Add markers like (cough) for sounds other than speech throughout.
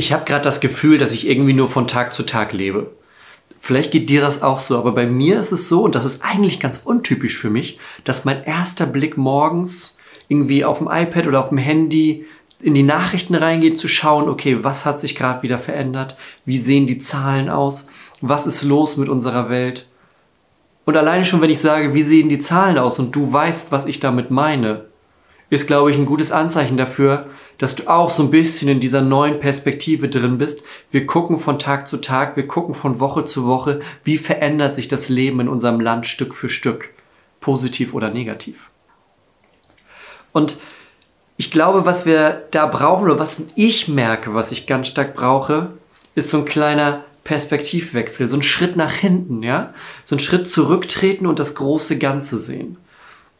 ich habe gerade das Gefühl, dass ich irgendwie nur von Tag zu Tag lebe. Vielleicht geht dir das auch so, aber bei mir ist es so, und das ist eigentlich ganz untypisch für mich, dass mein erster Blick morgens irgendwie auf dem iPad oder auf dem Handy in die Nachrichten reingeht, zu schauen, okay, was hat sich gerade wieder verändert? Wie sehen die Zahlen aus? Was ist los mit unserer Welt? Und alleine schon, wenn ich sage, wie sehen die Zahlen aus und du weißt, was ich damit meine, ist, glaube ich, ein gutes Anzeichen dafür, dass du auch so ein bisschen in dieser neuen Perspektive drin bist. Wir gucken von Tag zu Tag, wir gucken von Woche zu Woche, wie verändert sich das Leben in unserem Land Stück für Stück, positiv oder negativ. Und ich glaube, was wir da brauchen oder was ich merke, was ich ganz stark brauche, ist so ein kleiner Perspektivwechsel, so ein Schritt nach hinten, ja? So ein Schritt zurücktreten und das große Ganze sehen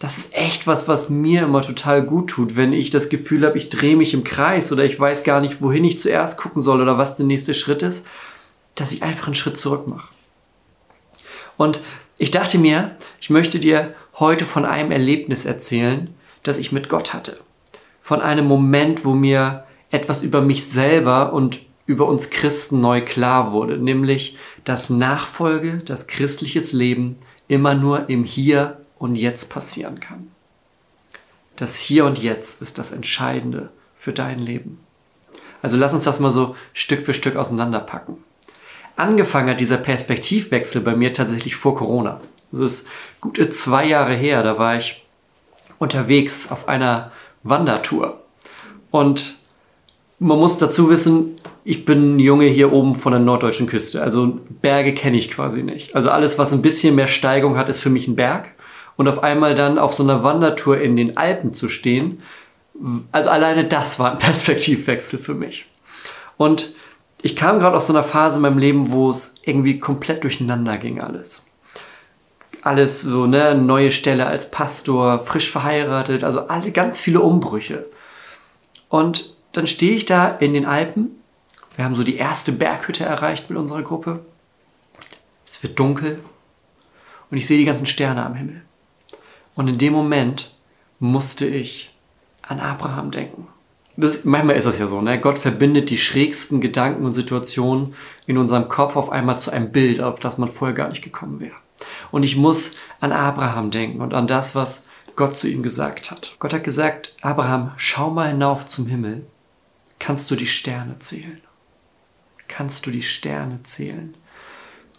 das ist echt was, was mir immer total gut tut, wenn ich das Gefühl habe, ich drehe mich im Kreis oder ich weiß gar nicht, wohin ich zuerst gucken soll oder was der nächste Schritt ist, dass ich einfach einen Schritt zurück mache. Und ich dachte mir, ich möchte dir heute von einem Erlebnis erzählen, das ich mit Gott hatte. Von einem Moment, wo mir etwas über mich selber und über uns Christen neu klar wurde, nämlich, dass Nachfolge, das christliches Leben immer nur im Hier und Jetzt passieren kann. Das Hier und Jetzt ist das Entscheidende für dein Leben. Also lass uns das mal so Stück für Stück auseinanderpacken. Angefangen hat dieser Perspektivwechsel bei mir tatsächlich vor Corona. Das ist gute zwei Jahre her. Da war ich unterwegs auf einer Wandertour. Und man muss dazu wissen, ich bin ein Junge hier oben von der norddeutschen Küste. Also Berge kenne ich quasi nicht. Also alles, was ein bisschen mehr Steigung hat, ist für mich ein Berg und auf einmal dann auf so einer Wandertour in den Alpen zu stehen, also alleine das war ein (laughs) Perspektivwechsel für mich. Und ich kam gerade aus so einer Phase in meinem Leben, wo es irgendwie komplett durcheinander ging alles. Alles so, ne, neue Stelle als Pastor, frisch verheiratet, also alle ganz viele Umbrüche. Und dann stehe ich da in den Alpen. Wir haben so die erste Berghütte erreicht mit unserer Gruppe. Es wird dunkel und ich sehe die ganzen Sterne am Himmel. Und in dem Moment musste ich an Abraham denken. Das, manchmal ist das ja so, ne? Gott verbindet die schrägsten Gedanken und Situationen in unserem Kopf auf einmal zu einem Bild, auf das man vorher gar nicht gekommen wäre. Und ich muss an Abraham denken und an das, was Gott zu ihm gesagt hat. Gott hat gesagt, Abraham, schau mal hinauf zum Himmel. Kannst du die Sterne zählen? Kannst du die Sterne zählen?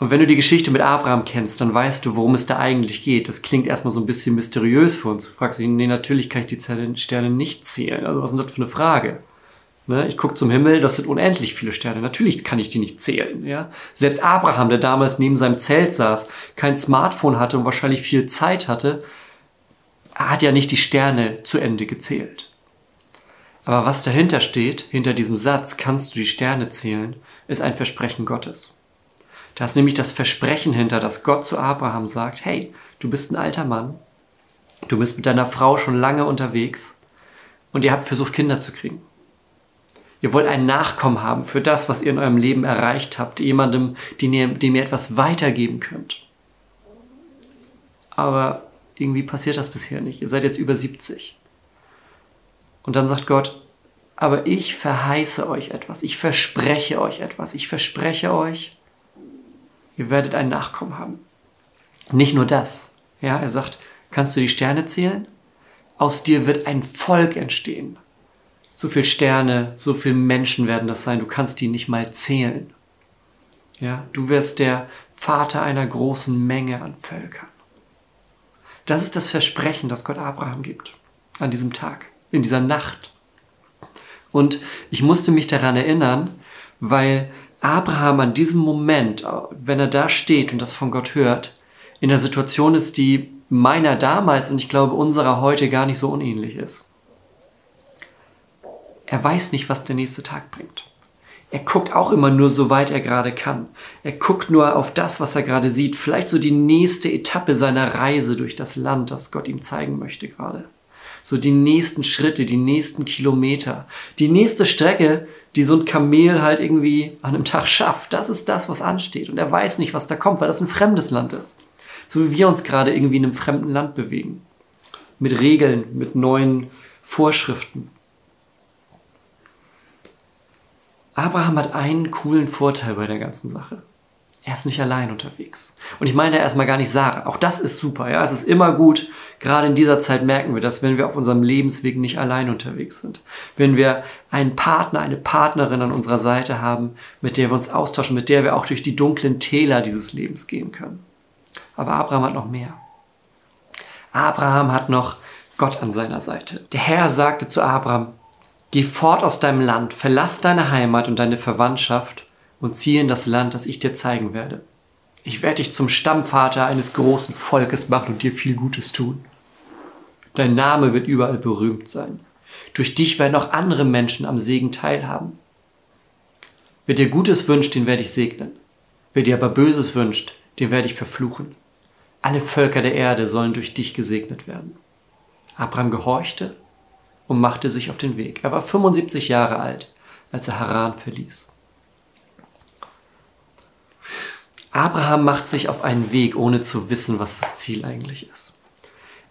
Und wenn du die Geschichte mit Abraham kennst, dann weißt du, worum es da eigentlich geht. Das klingt erstmal so ein bisschen mysteriös für uns. Du fragst dich, nee, natürlich kann ich die Sterne nicht zählen. Also was ist das für eine Frage? Ne? Ich gucke zum Himmel, das sind unendlich viele Sterne. Natürlich kann ich die nicht zählen. Ja? Selbst Abraham, der damals neben seinem Zelt saß, kein Smartphone hatte und wahrscheinlich viel Zeit hatte, hat ja nicht die Sterne zu Ende gezählt. Aber was dahinter steht, hinter diesem Satz, kannst du die Sterne zählen, ist ein Versprechen Gottes. Da ist nämlich das Versprechen hinter, dass Gott zu Abraham sagt, hey, du bist ein alter Mann, du bist mit deiner Frau schon lange unterwegs und ihr habt versucht, Kinder zu kriegen. Ihr wollt einen Nachkommen haben für das, was ihr in eurem Leben erreicht habt, jemandem, dem ihr, dem ihr etwas weitergeben könnt. Aber irgendwie passiert das bisher nicht. Ihr seid jetzt über 70. Und dann sagt Gott, aber ich verheiße euch etwas, ich verspreche euch etwas, ich verspreche euch, ihr werdet einen Nachkommen haben. Nicht nur das. Ja, er sagt, kannst du die Sterne zählen? Aus dir wird ein Volk entstehen. So viele Sterne, so viele Menschen werden das sein, du kannst die nicht mal zählen. Ja, du wirst der Vater einer großen Menge an Völkern. Das ist das Versprechen, das Gott Abraham gibt an diesem Tag, in dieser Nacht. Und ich musste mich daran erinnern, weil Abraham an diesem Moment, wenn er da steht und das von Gott hört, in der Situation ist, die meiner damals und ich glaube unserer heute gar nicht so unähnlich ist. Er weiß nicht, was der nächste Tag bringt. Er guckt auch immer nur so weit er gerade kann. Er guckt nur auf das, was er gerade sieht. Vielleicht so die nächste Etappe seiner Reise durch das Land, das Gott ihm zeigen möchte gerade. So die nächsten Schritte, die nächsten Kilometer, die nächste Strecke, die so ein Kamel halt irgendwie an einem Tag schafft. Das ist das, was ansteht. Und er weiß nicht, was da kommt, weil das ein fremdes Land ist. So wie wir uns gerade irgendwie in einem fremden Land bewegen. Mit Regeln, mit neuen Vorschriften. Abraham hat einen coolen Vorteil bei der ganzen Sache. Er ist nicht allein unterwegs. Und ich meine erstmal gar nicht Sarah. Auch das ist super, ja. Es ist immer gut. Gerade in dieser Zeit merken wir das, wenn wir auf unserem Lebensweg nicht allein unterwegs sind. Wenn wir einen Partner, eine Partnerin an unserer Seite haben, mit der wir uns austauschen, mit der wir auch durch die dunklen Täler dieses Lebens gehen können. Aber Abraham hat noch mehr. Abraham hat noch Gott an seiner Seite. Der Herr sagte zu Abraham, geh fort aus deinem Land, verlass deine Heimat und deine Verwandtschaft und ziehe in das Land, das ich dir zeigen werde. Ich werde dich zum Stammvater eines großen Volkes machen und dir viel Gutes tun. Dein Name wird überall berühmt sein. Durch dich werden auch andere Menschen am Segen teilhaben. Wer dir Gutes wünscht, den werde ich segnen. Wer dir aber Böses wünscht, den werde ich verfluchen. Alle Völker der Erde sollen durch dich gesegnet werden. Abraham gehorchte und machte sich auf den Weg. Er war 75 Jahre alt, als er Haran verließ. Abraham macht sich auf einen Weg, ohne zu wissen, was das Ziel eigentlich ist.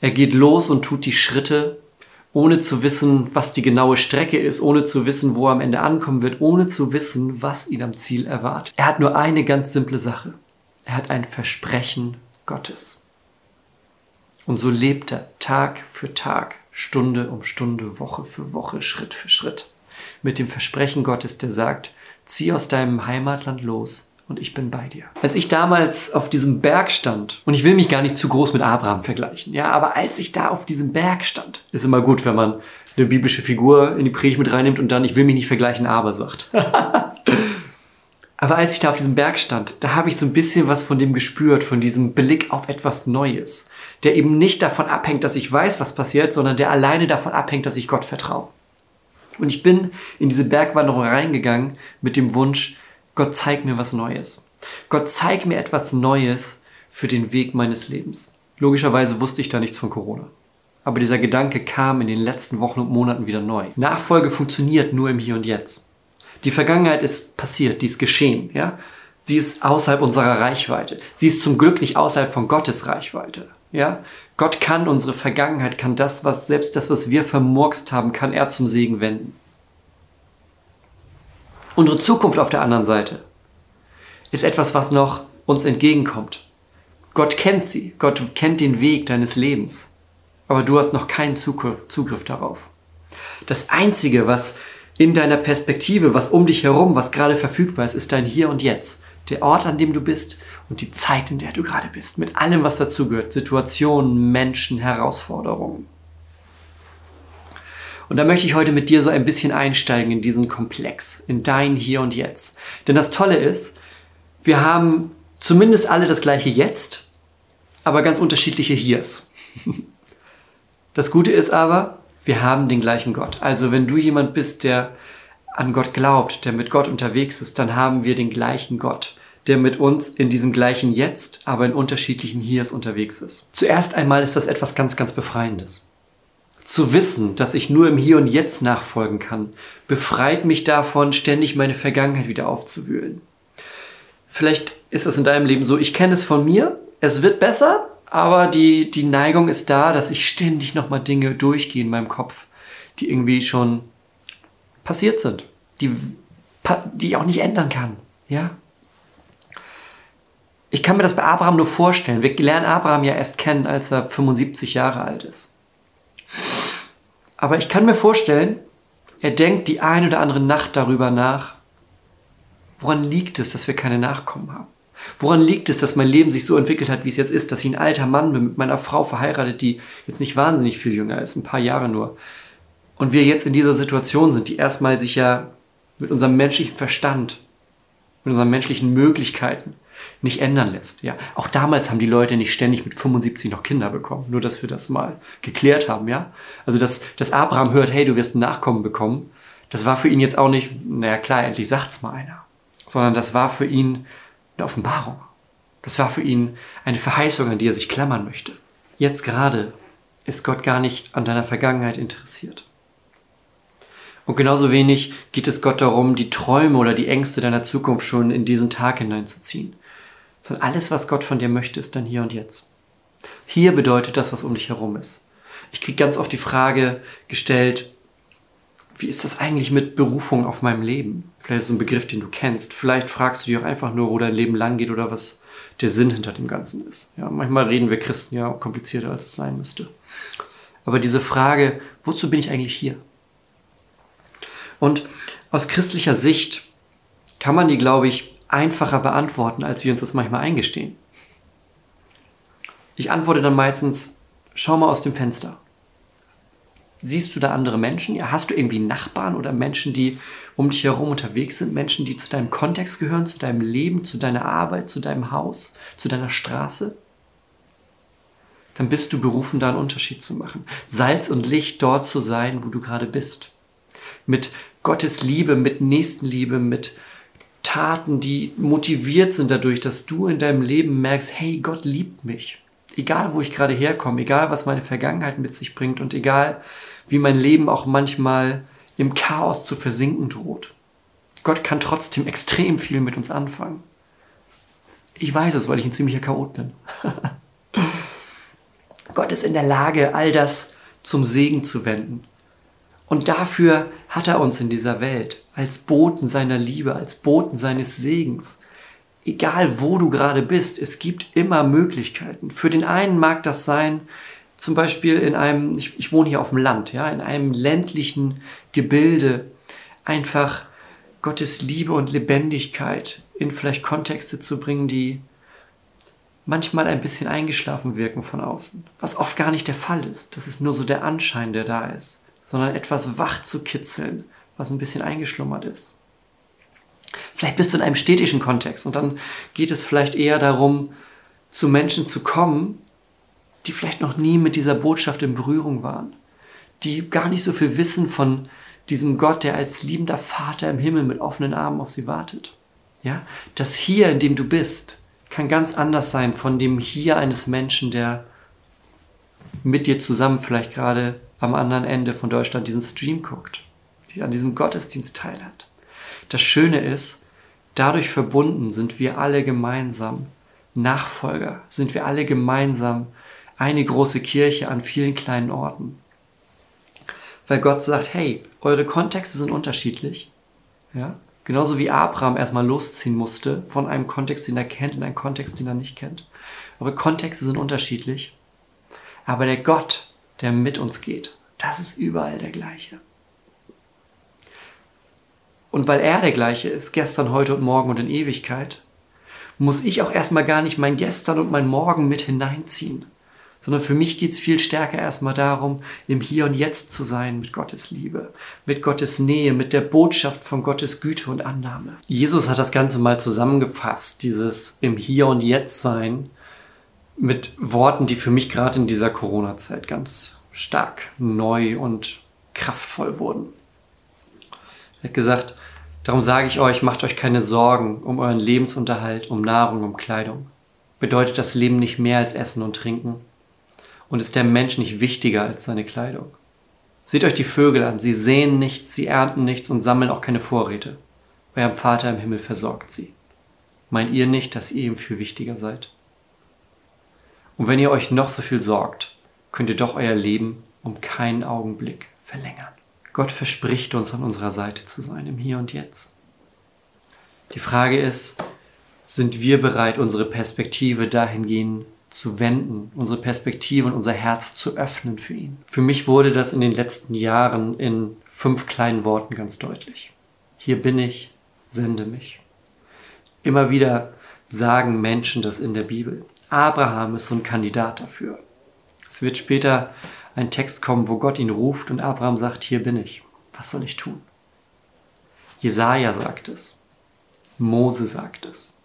Er geht los und tut die Schritte, ohne zu wissen, was die genaue Strecke ist, ohne zu wissen, wo er am Ende ankommen wird, ohne zu wissen, was ihn am Ziel erwartet. Er hat nur eine ganz simple Sache. Er hat ein Versprechen Gottes. Und so lebt er Tag für Tag, Stunde um Stunde, Woche für Woche, Schritt für Schritt. Mit dem Versprechen Gottes, der sagt, zieh aus deinem Heimatland los, und ich bin bei dir. Als ich damals auf diesem Berg stand, und ich will mich gar nicht zu groß mit Abraham vergleichen, ja, aber als ich da auf diesem Berg stand, ist immer gut, wenn man eine biblische Figur in die Predigt mit reinnimmt und dann, ich will mich nicht vergleichen, aber sagt. (laughs) aber als ich da auf diesem Berg stand, da habe ich so ein bisschen was von dem gespürt, von diesem Blick auf etwas Neues, der eben nicht davon abhängt, dass ich weiß, was passiert, sondern der alleine davon abhängt, dass ich Gott vertraue. Und ich bin in diese Bergwanderung reingegangen mit dem Wunsch, Gott, zeig mir was Neues. Gott, zeig mir etwas Neues für den Weg meines Lebens. Logischerweise wusste ich da nichts von Corona. Aber dieser Gedanke kam in den letzten Wochen und Monaten wieder neu. Nachfolge funktioniert nur im Hier und Jetzt. Die Vergangenheit ist passiert, die ist geschehen, ja? Sie ist außerhalb unserer Reichweite. Sie ist zum Glück nicht außerhalb von Gottes Reichweite, ja? Gott kann unsere Vergangenheit, kann das, was, selbst das, was wir vermurkst haben, kann er zum Segen wenden. Unsere Zukunft auf der anderen Seite ist etwas, was noch uns entgegenkommt. Gott kennt sie, Gott kennt den Weg deines Lebens, aber du hast noch keinen Zugriff darauf. Das Einzige, was in deiner Perspektive, was um dich herum, was gerade verfügbar ist, ist dein Hier und Jetzt. Der Ort, an dem du bist und die Zeit, in der du gerade bist. Mit allem, was dazugehört. Situationen, Menschen, Herausforderungen. Und da möchte ich heute mit dir so ein bisschen einsteigen in diesen Komplex, in dein Hier und Jetzt. Denn das Tolle ist, wir haben zumindest alle das gleiche Jetzt, aber ganz unterschiedliche Hiers. (laughs) Das Gute ist aber, wir haben den gleichen Gott. Also wenn du jemand bist, der an Gott glaubt, der mit Gott unterwegs ist, dann haben wir den gleichen Gott, der mit uns in diesem gleichen Jetzt, aber in unterschiedlichen Hiers unterwegs ist. Zuerst einmal ist das etwas ganz, ganz Befreiendes. Zu wissen, dass ich nur im Hier und Jetzt nachfolgen kann, befreit mich davon, ständig meine Vergangenheit wieder aufzuwühlen. Vielleicht ist es in deinem Leben so, ich kenne es von mir, es wird besser, aber die, die Neigung ist da, dass ich ständig nochmal Dinge durchgehe in meinem Kopf, die irgendwie schon passiert sind, die, die ich auch nicht ändern kann. Ja? Ich kann mir das bei Abraham nur vorstellen. Wir lernen Abraham ja erst kennen, als er 75 Jahre alt ist. Aber ich kann mir vorstellen, er denkt die ein oder andere Nacht darüber nach, woran liegt es, dass wir keine Nachkommen haben? Woran liegt es, dass mein Leben sich so entwickelt hat, wie es jetzt ist, dass ich ein alter Mann bin mit meiner Frau verheiratet, die jetzt nicht wahnsinnig viel jünger ist, ein paar Jahre nur. Und wir jetzt in dieser Situation sind, die erstmal sich ja mit unserem menschlichen Verstand, mit unseren menschlichen Möglichkeiten nicht ändern lässt. Ja, auch damals haben die Leute nicht ständig mit 75 noch Kinder bekommen. Nur, dass wir das mal geklärt haben. Ja, also dass, dass Abraham hört, hey, du wirst ein Nachkommen bekommen. Das war für ihn jetzt auch nicht, naja klar, endlich sagt's mal einer, sondern das war für ihn eine Offenbarung. Das war für ihn eine Verheißung, an die er sich klammern möchte. Jetzt gerade ist Gott gar nicht an deiner Vergangenheit interessiert. Und genauso wenig geht es Gott darum, die Träume oder die Ängste deiner Zukunft schon in diesen Tag hineinzuziehen sondern alles, was Gott von dir möchte, ist dann hier und jetzt. Hier bedeutet das, was um dich herum ist. Ich kriege ganz oft die Frage gestellt, wie ist das eigentlich mit Berufung auf meinem Leben? Vielleicht ist es ein Begriff, den du kennst. Vielleicht fragst du dich auch einfach nur, wo dein Leben lang geht oder was der Sinn hinter dem Ganzen ist. Ja, manchmal reden wir Christen ja komplizierter, als es sein müsste. Aber diese Frage, wozu bin ich eigentlich hier? Und aus christlicher Sicht kann man die, glaube ich, einfacher beantworten, als wir uns das manchmal eingestehen. Ich antworte dann meistens, schau mal aus dem Fenster. Siehst du da andere Menschen? Ja, hast du irgendwie Nachbarn oder Menschen, die um dich herum unterwegs sind? Menschen, die zu deinem Kontext gehören, zu deinem Leben, zu deiner Arbeit, zu deinem Haus, zu deiner Straße? Dann bist du berufen, da einen Unterschied zu machen. Salz und Licht dort zu sein, wo du gerade bist. Mit Gottes Liebe, mit Nächstenliebe, mit Taten, die motiviert sind dadurch, dass du in deinem Leben merkst, hey, Gott liebt mich. Egal, wo ich gerade herkomme, egal, was meine Vergangenheit mit sich bringt und egal, wie mein Leben auch manchmal im Chaos zu versinken droht. Gott kann trotzdem extrem viel mit uns anfangen. Ich weiß es, weil ich ein ziemlicher Chaot bin. (laughs) Gott ist in der Lage, all das zum Segen zu wenden. Und dafür hat er uns in dieser Welt als Boten seiner Liebe, als Boten seines Segens. Egal wo du gerade bist, es gibt immer Möglichkeiten. Für den einen mag das sein, zum Beispiel in einem, ich, ich wohne hier auf dem Land, ja, in einem ländlichen Gebilde, einfach Gottes Liebe und Lebendigkeit in vielleicht Kontexte zu bringen, die manchmal ein bisschen eingeschlafen wirken von außen, was oft gar nicht der Fall ist. Das ist nur so der Anschein, der da ist sondern etwas wach zu kitzeln, was ein bisschen eingeschlummert ist. Vielleicht bist du in einem städtischen Kontext und dann geht es vielleicht eher darum, zu Menschen zu kommen, die vielleicht noch nie mit dieser Botschaft in Berührung waren, die gar nicht so viel wissen von diesem Gott, der als liebender Vater im Himmel mit offenen Armen auf sie wartet. Ja, das Hier, in dem du bist, kann ganz anders sein von dem Hier eines Menschen, der mit dir zusammen vielleicht gerade am anderen Ende von Deutschland diesen Stream guckt, die an diesem Gottesdienst teilhat. Das Schöne ist, dadurch verbunden sind wir alle gemeinsam Nachfolger, sind wir alle gemeinsam eine große Kirche an vielen kleinen Orten. Weil Gott sagt, hey, eure Kontexte sind unterschiedlich. Ja? Genauso wie Abraham erstmal losziehen musste von einem Kontext, den er kennt, in einen Kontext, den er nicht kennt. Eure Kontexte sind unterschiedlich. Aber der Gott, der mit uns geht. Das ist überall der gleiche. Und weil er der gleiche ist, gestern, heute und morgen und in Ewigkeit, muss ich auch erstmal gar nicht mein Gestern und mein Morgen mit hineinziehen, sondern für mich geht es viel stärker erstmal darum, im Hier und Jetzt zu sein mit Gottes Liebe, mit Gottes Nähe, mit der Botschaft von Gottes Güte und Annahme. Jesus hat das Ganze mal zusammengefasst, dieses im Hier und Jetzt sein, mit Worten, die für mich gerade in dieser Corona-Zeit ganz stark neu und kraftvoll wurden. Er hat gesagt, darum sage ich euch, macht euch keine Sorgen um euren Lebensunterhalt, um Nahrung, um Kleidung. Bedeutet das Leben nicht mehr als Essen und Trinken? Und ist der Mensch nicht wichtiger als seine Kleidung? Seht euch die Vögel an, sie sehen nichts, sie ernten nichts und sammeln auch keine Vorräte. Euer Vater im Himmel versorgt sie. Meint ihr nicht, dass ihr ihm viel wichtiger seid? Und wenn ihr euch noch so viel sorgt, könnt ihr doch euer Leben um keinen Augenblick verlängern. Gott verspricht uns an unserer Seite zu sein im Hier und Jetzt. Die Frage ist, sind wir bereit, unsere Perspektive dahingehend zu wenden, unsere Perspektive und unser Herz zu öffnen für ihn? Für mich wurde das in den letzten Jahren in fünf kleinen Worten ganz deutlich. Hier bin ich, sende mich. Immer wieder sagen Menschen das in der Bibel. Abraham ist so ein Kandidat dafür. Es wird später ein Text kommen, wo Gott ihn ruft und Abraham sagt, hier bin ich. Was soll ich tun? Jesaja sagt es. Mose sagt es.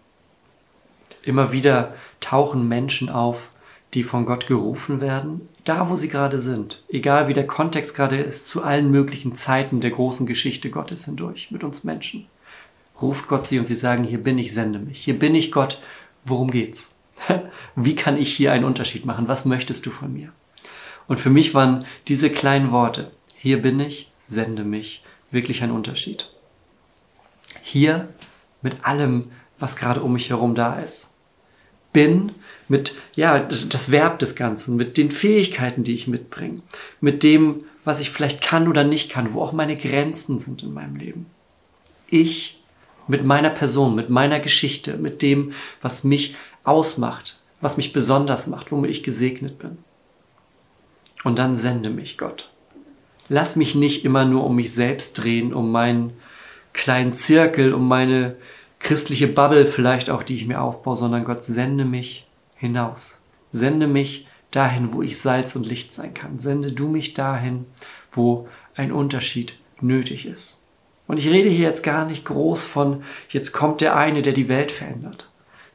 Immer wieder tauchen Menschen auf, die von Gott gerufen werden, da wo sie gerade sind, egal wie der Kontext gerade ist, zu allen möglichen Zeiten der großen Geschichte Gottes hindurch mit uns Menschen. Ruft Gott sie und sie sagen, hier bin ich, sende mich. Hier bin ich Gott, worum geht's? (laughs) Wie kann ich hier einen Unterschied machen? Was möchtest du von mir? Und für mich waren diese kleinen Worte, hier bin ich, sende mich, wirklich ein Unterschied. Hier mit allem, was gerade um mich herum da ist. Bin mit, ja, das, Verb des Ganzen, mit den Fähigkeiten, die ich mitbringe, mit dem, was ich vielleicht kann oder nicht kann, wo auch meine Grenzen sind in meinem Leben. Ich mit meiner Person, mit meiner Geschichte, mit dem, was mich ausmacht, was mich besonders macht, womit ich gesegnet bin. Und dann sende mich Gott. Lass mich nicht immer nur um mich selbst drehen, um meinen kleinen Zirkel, um meine christliche Bubble vielleicht auch, die ich mir aufbaue, sondern Gott sende mich hinaus. Sende mich dahin, wo ich Salz und Licht sein kann. Sende du mich dahin, wo ein Unterschied nötig ist. Und ich rede hier jetzt gar nicht groß von, jetzt kommt der eine, der die Welt verändert,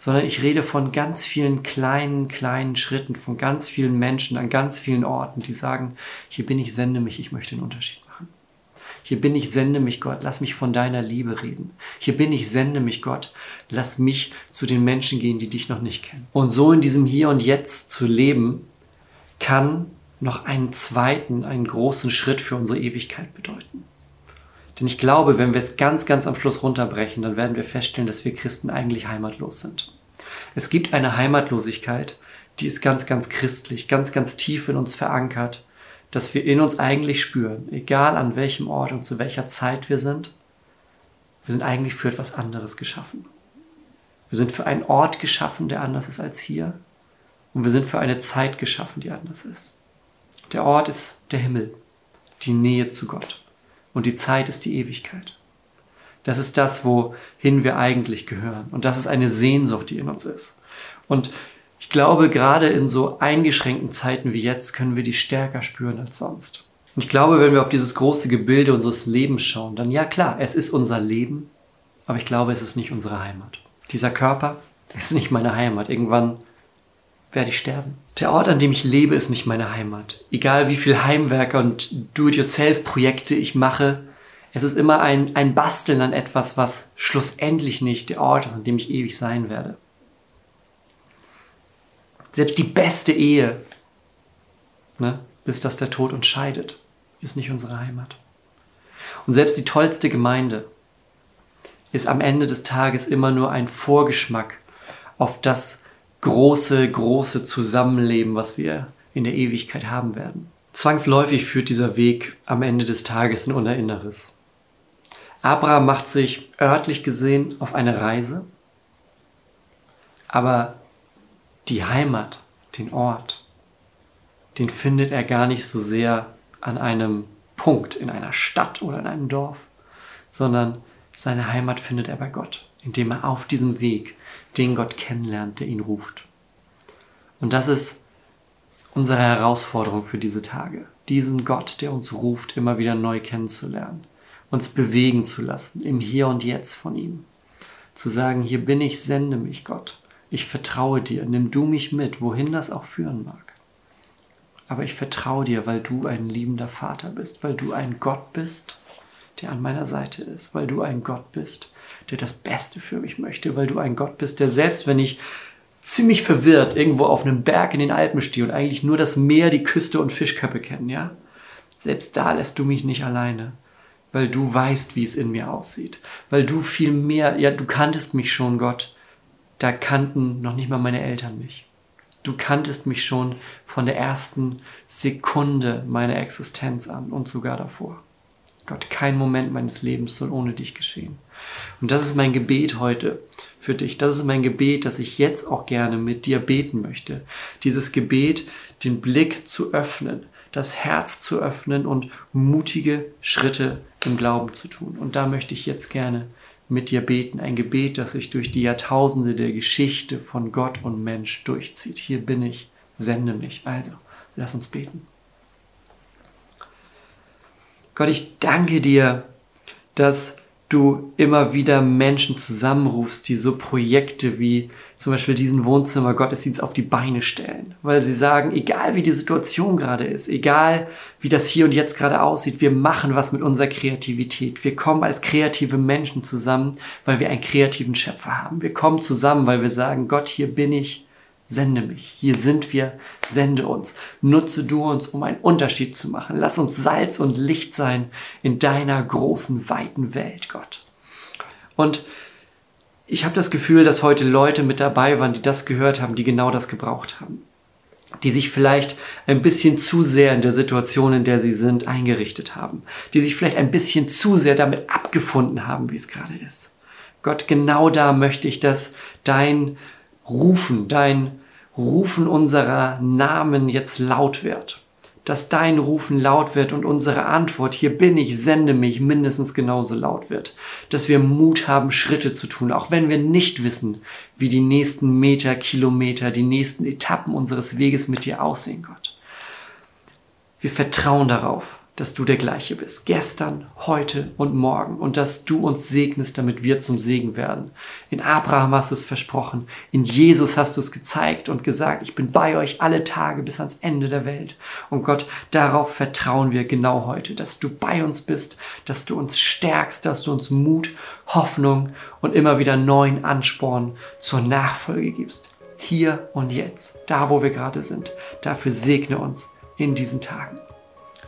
sondern ich rede von ganz vielen kleinen, kleinen Schritten, von ganz vielen Menschen an ganz vielen Orten, die sagen, hier bin ich, sende mich, ich möchte einen Unterschied machen. Hier bin ich, sende mich Gott, lass mich von deiner Liebe reden. Hier bin ich, sende mich Gott, lass mich zu den Menschen gehen, die dich noch nicht kennen. Und so in diesem Hier und Jetzt zu leben, kann noch einen zweiten, einen großen Schritt für unsere Ewigkeit bedeuten. Denn ich glaube, wenn wir es ganz, ganz am Schluss runterbrechen, dann werden wir feststellen, dass wir Christen eigentlich heimatlos sind. Es gibt eine Heimatlosigkeit, die ist ganz, ganz christlich, ganz, ganz tief in uns verankert dass wir in uns eigentlich spüren, egal an welchem Ort und zu welcher Zeit wir sind, wir sind eigentlich für etwas anderes geschaffen. Wir sind für einen Ort geschaffen, der anders ist als hier. Und wir sind für eine Zeit geschaffen, die anders ist. Der Ort ist der Himmel, die Nähe zu Gott. Und die Zeit ist die Ewigkeit. Das ist das, wohin wir eigentlich gehören. Und das ist eine Sehnsucht, die in uns ist. Und ich glaube, gerade in so eingeschränkten Zeiten wie jetzt können wir die stärker spüren als sonst. Und ich glaube, wenn wir auf dieses große Gebilde unseres Lebens schauen, dann ja klar, es ist unser Leben, aber ich glaube, es ist nicht unsere Heimat. Dieser Körper ist nicht meine Heimat. Irgendwann werde ich sterben. Der Ort, an dem ich lebe, ist nicht meine Heimat. Egal wie viel Heimwerker und Do-it-yourself-Projekte ich mache, es ist immer ein, ein Basteln an etwas, was schlussendlich nicht der Ort ist, an dem ich ewig sein werde. Selbst die beste Ehe, ne, bis dass der Tod uns scheidet, ist nicht unsere Heimat. Und selbst die tollste Gemeinde ist am Ende des Tages immer nur ein Vorgeschmack auf das große, große Zusammenleben, was wir in der Ewigkeit haben werden. Zwangsläufig führt dieser Weg am Ende des Tages in unser Inneres. Abraham macht sich örtlich gesehen auf eine Reise, aber die Heimat, den Ort, den findet er gar nicht so sehr an einem Punkt in einer Stadt oder in einem Dorf, sondern seine Heimat findet er bei Gott, indem er auf diesem Weg den Gott kennenlernt, der ihn ruft. Und das ist unsere Herausforderung für diese Tage, diesen Gott, der uns ruft, immer wieder neu kennenzulernen, uns bewegen zu lassen im Hier und Jetzt von ihm, zu sagen, hier bin ich, sende mich Gott. Ich vertraue dir, nimm du mich mit, wohin das auch führen mag. Aber ich vertraue dir, weil du ein liebender Vater bist, weil du ein Gott bist, der an meiner Seite ist, weil du ein Gott bist, der das Beste für mich möchte, weil du ein Gott bist, der selbst wenn ich ziemlich verwirrt irgendwo auf einem Berg in den Alpen stehe und eigentlich nur das Meer, die Küste und Fischköppe kennen, ja? Selbst da lässt du mich nicht alleine, weil du weißt, wie es in mir aussieht, weil du viel mehr, ja, du kanntest mich schon, Gott, da kannten noch nicht mal meine Eltern mich. Du kanntest mich schon von der ersten Sekunde meiner Existenz an und sogar davor. Gott, kein Moment meines Lebens soll ohne dich geschehen. Und das ist mein Gebet heute für dich. Das ist mein Gebet, dass ich jetzt auch gerne mit dir beten möchte. Dieses Gebet, den Blick zu öffnen, das Herz zu öffnen und mutige Schritte im Glauben zu tun. Und da möchte ich jetzt gerne mit dir beten. Ein Gebet, das sich durch die Jahrtausende der Geschichte von Gott und Mensch durchzieht. Hier bin ich, sende mich. Also, lass uns beten. Gott, ich danke dir, dass du immer wieder Menschen zusammenrufst, die so Projekte wie zum Beispiel diesen Wohnzimmer Gottesdienst auf die Beine stellen, weil sie sagen, egal wie die Situation gerade ist, egal wie das hier und jetzt gerade aussieht, wir machen was mit unserer Kreativität. Wir kommen als kreative Menschen zusammen, weil wir einen kreativen Schöpfer haben. Wir kommen zusammen, weil wir sagen, Gott, hier bin ich, sende mich. Hier sind wir, sende uns. Nutze du uns, um einen Unterschied zu machen. Lass uns Salz und Licht sein in deiner großen, weiten Welt, Gott. Und ich habe das Gefühl, dass heute Leute mit dabei waren, die das gehört haben, die genau das gebraucht haben. die sich vielleicht ein bisschen zu sehr in der Situation, in der sie sind, eingerichtet haben, die sich vielleicht ein bisschen zu sehr damit abgefunden haben, wie es gerade ist. Gott, genau da möchte ich, dass dein Rufen, dein Rufen unserer Namen jetzt laut wird. Dass dein Rufen laut wird und unsere Antwort, hier bin ich, sende mich, mindestens genauso laut wird. Dass wir Mut haben, Schritte zu tun, auch wenn wir nicht wissen, wie die nächsten Meter, Kilometer, die nächsten Etappen unseres Weges mit dir aussehen, Gott. Wir vertrauen darauf, dass du der gleiche bist. Gestern, heute und morgen. Und dass du uns segnest, damit wir zum Segen werden. In Abraham hast du es versprochen. In Jesus hast du es gezeigt und gesagt, ich bin bei euch alle Tage bis ans Ende der Welt. Und Gott, darauf vertrauen wir genau heute, dass du bei uns bist, dass du uns stärkst, dass du uns Mut, Hoffnung und immer wieder neuen Ansporn zur Nachfolge gibst. Hier und jetzt, da wo wir gerade sind. Dafür segne uns in diesen Tagen